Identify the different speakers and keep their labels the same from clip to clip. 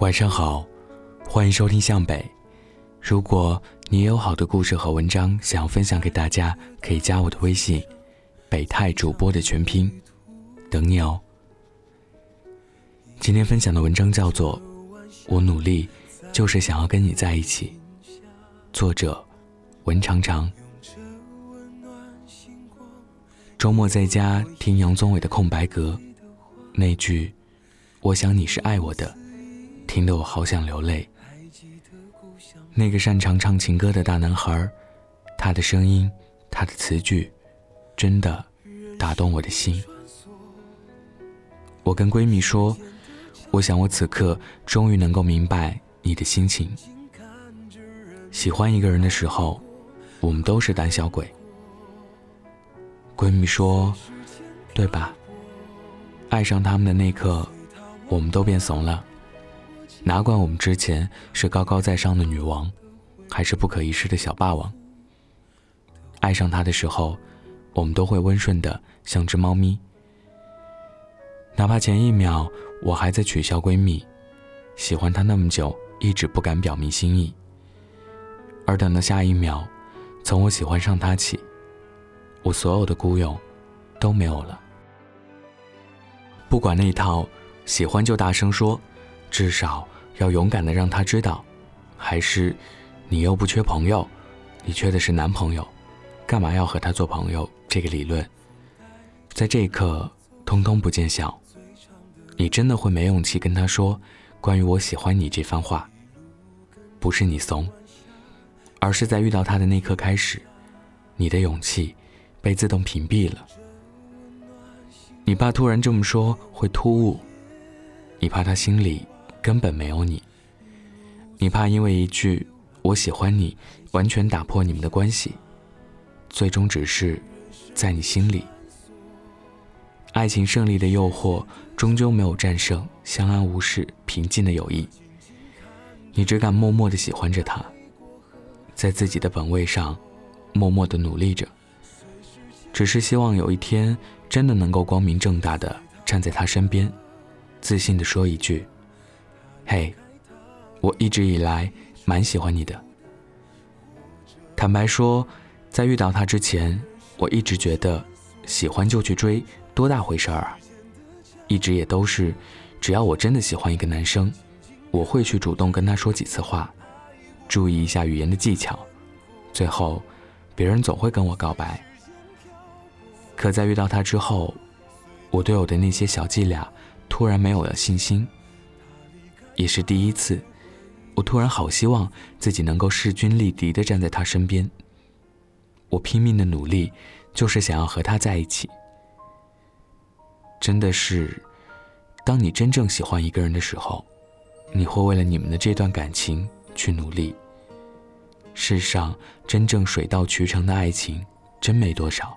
Speaker 1: 晚上好，欢迎收听向北。如果你也有好的故事和文章想要分享给大家，可以加我的微信“北泰主播”的全拼，等你哦。今天分享的文章叫做《我努力就是想要跟你在一起》，作者文长长。周末在家听杨宗纬的《空白格》，那句“我想你是爱我的”。听得我好想流泪。那个擅长唱情歌的大男孩，他的声音，他的词句，真的打动我的心。我跟闺蜜说，我想我此刻终于能够明白你的心情。喜欢一个人的时候，我们都是胆小鬼。闺蜜说，对吧？爱上他们的那刻，我们都变怂了。哪管我们之前是高高在上的女王，还是不可一世的小霸王。爱上他的时候，我们都会温顺的像只猫咪。哪怕前一秒我还在取笑闺蜜，喜欢他那么久一直不敢表明心意，而等到下一秒，从我喜欢上他起，我所有的孤勇都没有了。不管那套喜欢就大声说。至少要勇敢的让他知道，还是你又不缺朋友，你缺的是男朋友，干嘛要和他做朋友？这个理论，在这一刻通通不见效。你真的会没勇气跟他说关于我喜欢你这番话，不是你怂，而是在遇到他的那刻开始，你的勇气被自动屏蔽了。你怕突然这么说会突兀，你怕他心里。根本没有你，你怕因为一句“我喜欢你”完全打破你们的关系，最终只是在你心里，爱情胜利的诱惑终究没有战胜相安无事、平静的友谊。你只敢默默的喜欢着他，在自己的本位上默默的努力着，只是希望有一天真的能够光明正大的站在他身边，自信的说一句。嘿，我一直以来蛮喜欢你的。坦白说，在遇到他之前，我一直觉得喜欢就去追，多大回事儿啊？一直也都是，只要我真的喜欢一个男生，我会去主动跟他说几次话，注意一下语言的技巧，最后别人总会跟我告白。可在遇到他之后，我对我的那些小伎俩突然没有了信心。也是第一次，我突然好希望自己能够势均力敌的站在他身边。我拼命的努力，就是想要和他在一起。真的是，当你真正喜欢一个人的时候，你会为了你们的这段感情去努力。世上真正水到渠成的爱情，真没多少。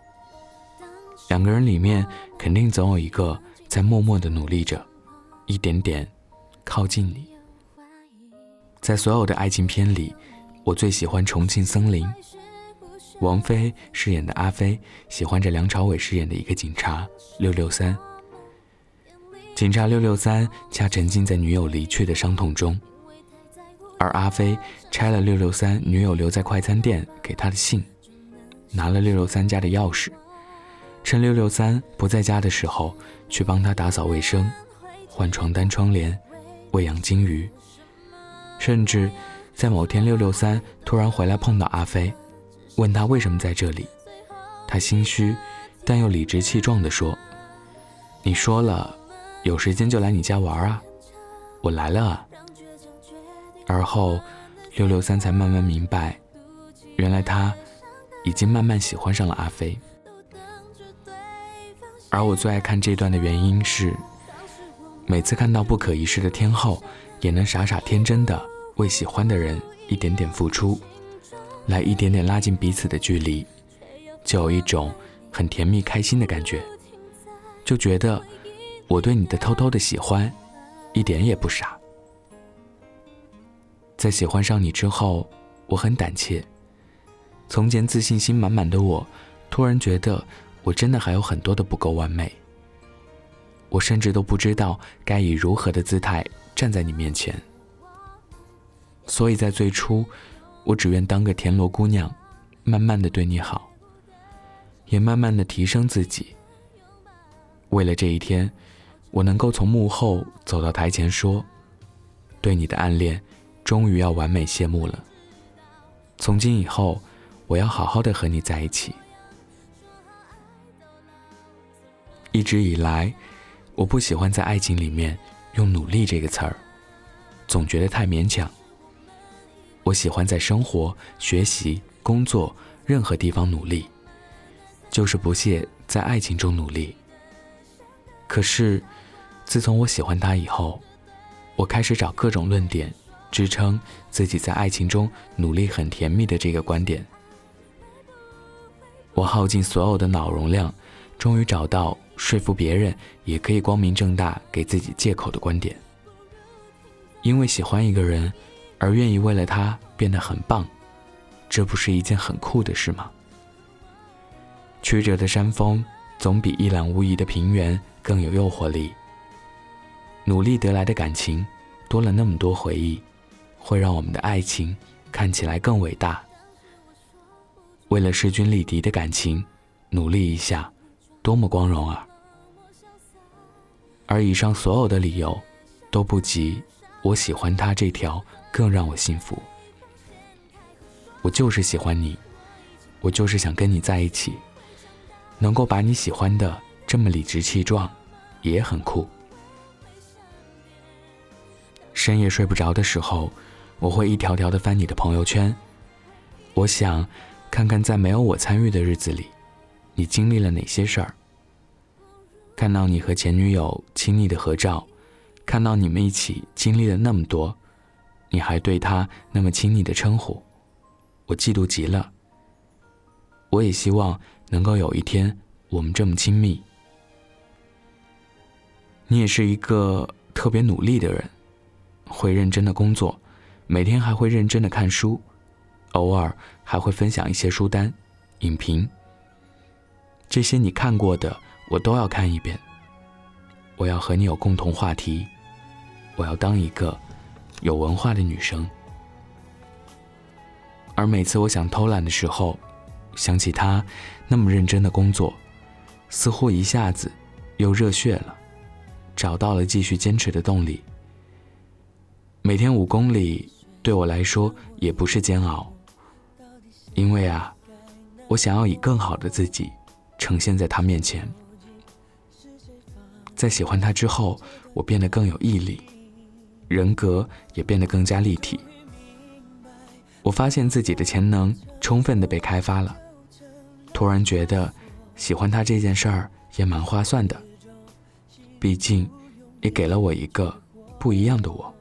Speaker 1: 两个人里面，肯定总有一个在默默的努力着，一点点。靠近你，在所有的爱情片里，我最喜欢《重庆森林》。王菲饰演的阿飞喜欢着梁朝伟饰演的一个警察六六三。警察六六三恰沉浸在女友离去的伤痛中，而阿飞拆了六六三女友留在快餐店给他的信，拿了六六三家的钥匙，趁六六三不在家的时候去帮他打扫卫生、换床单、窗帘。喂养金鱼，甚至在某天六六三突然回来碰到阿飞，问他为什么在这里，他心虚但又理直气壮地说：“你说了，有时间就来你家玩啊，我来了啊。”而后六六三才慢慢明白，原来他已经慢慢喜欢上了阿飞。而我最爱看这段的原因是。每次看到不可一世的天后，也能傻傻天真的为喜欢的人一点点付出，来一点点拉近彼此的距离，就有一种很甜蜜开心的感觉，就觉得我对你的偷偷的喜欢，一点也不傻。在喜欢上你之后，我很胆怯，从前自信心满满的我，突然觉得我真的还有很多的不够完美。我甚至都不知道该以如何的姿态站在你面前，所以在最初，我只愿当个田螺姑娘，慢慢的对你好，也慢慢的提升自己。为了这一天，我能够从幕后走到台前，说，对你的暗恋，终于要完美谢幕了。从今以后，我要好好的和你在一起。一直以来，我不喜欢在爱情里面用“努力”这个词儿，总觉得太勉强。我喜欢在生活、学习、工作任何地方努力，就是不屑在爱情中努力。可是，自从我喜欢他以后，我开始找各种论点支撑自己在爱情中努力很甜蜜的这个观点。我耗尽所有的脑容量，终于找到说服别人也可以光明正大给自己借口的观点。因为喜欢一个人。而愿意为了他变得很棒，这不是一件很酷的事吗？曲折的山峰总比一览无遗的平原更有诱惑力。努力得来的感情，多了那么多回忆，会让我们的爱情看起来更伟大。为了势均力敌的感情，努力一下，多么光荣啊！而以上所有的理由，都不及我喜欢他这条。更让我幸福。我就是喜欢你，我就是想跟你在一起。能够把你喜欢的这么理直气壮，也很酷。深夜睡不着的时候，我会一条条的翻你的朋友圈。我想看看在没有我参与的日子里，你经历了哪些事儿。看到你和前女友亲昵的合照，看到你们一起经历了那么多。你还对他那么亲昵的称呼，我嫉妒极了。我也希望能够有一天我们这么亲密。你也是一个特别努力的人，会认真的工作，每天还会认真的看书，偶尔还会分享一些书单、影评。这些你看过的，我都要看一遍。我要和你有共同话题，我要当一个。有文化的女生，而每次我想偷懒的时候，想起她那么认真的工作，似乎一下子又热血了，找到了继续坚持的动力。每天五公里对我来说也不是煎熬，因为啊，我想要以更好的自己呈现在她面前。在喜欢他之后，我变得更有毅力。人格也变得更加立体。我发现自己的潜能充分的被开发了，突然觉得喜欢他这件事儿也蛮划算的。毕竟，也给了我一个不一样的我。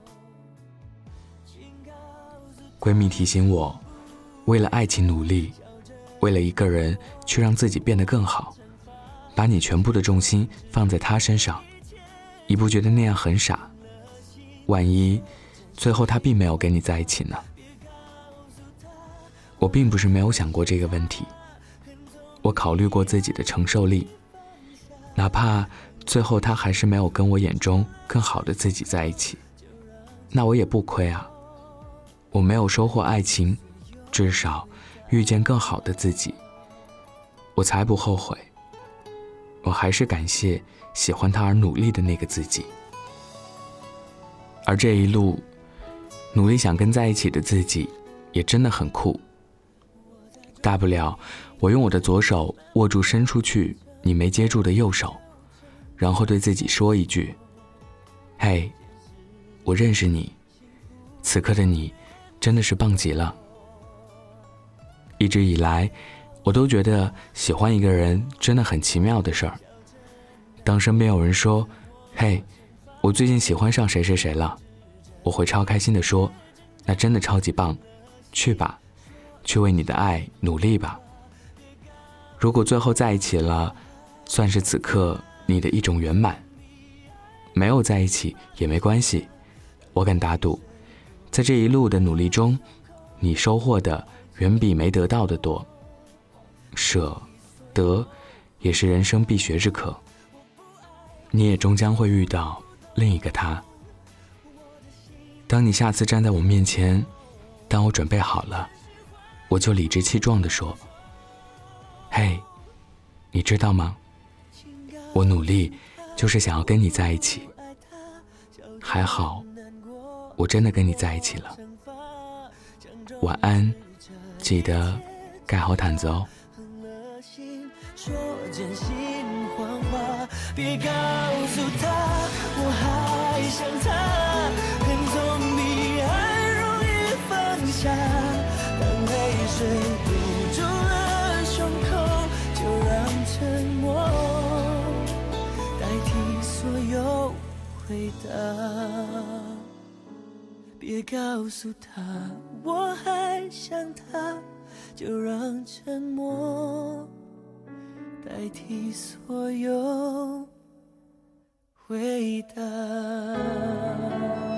Speaker 1: 闺蜜提醒我，为了爱情努力，为了一个人去让自己变得更好，把你全部的重心放在他身上，你不觉得那样很傻？万一最后他并没有跟你在一起呢？我并不是没有想过这个问题，我考虑过自己的承受力，哪怕最后他还是没有跟我眼中更好的自己在一起，那我也不亏啊。我没有收获爱情，至少遇见更好的自己，我才不后悔。我还是感谢喜欢他而努力的那个自己。而这一路，努力想跟在一起的自己，也真的很酷。大不了，我用我的左手握住伸出去你没接住的右手，然后对自己说一句：“嘿，我认识你，此刻的你，真的是棒极了。”一直以来，我都觉得喜欢一个人真的很奇妙的事儿。当身边有人说：“嘿。”我最近喜欢上谁谁谁了，我会超开心的说：“那真的超级棒，去吧，去为你的爱努力吧。”如果最后在一起了，算是此刻你的一种圆满；没有在一起也没关系，我敢打赌，在这一路的努力中，你收获的远比没得到的多。舍得，也是人生必学之课。你也终将会遇到。另一个他。当你下次站在我面前，
Speaker 2: 当我准备好了，我就理直气壮地说：“嘿，你知道吗？我努力就是想要跟你在一起。还好，我真的跟你在一起了。晚安，记得盖好毯子哦。”心说真心谎话别告诉他，我还想他，恨总比爱容易放下。当泪水堵住了胸口，就让沉默代替所有回答。别告诉他，我还想他，就让沉默。代替所有回答。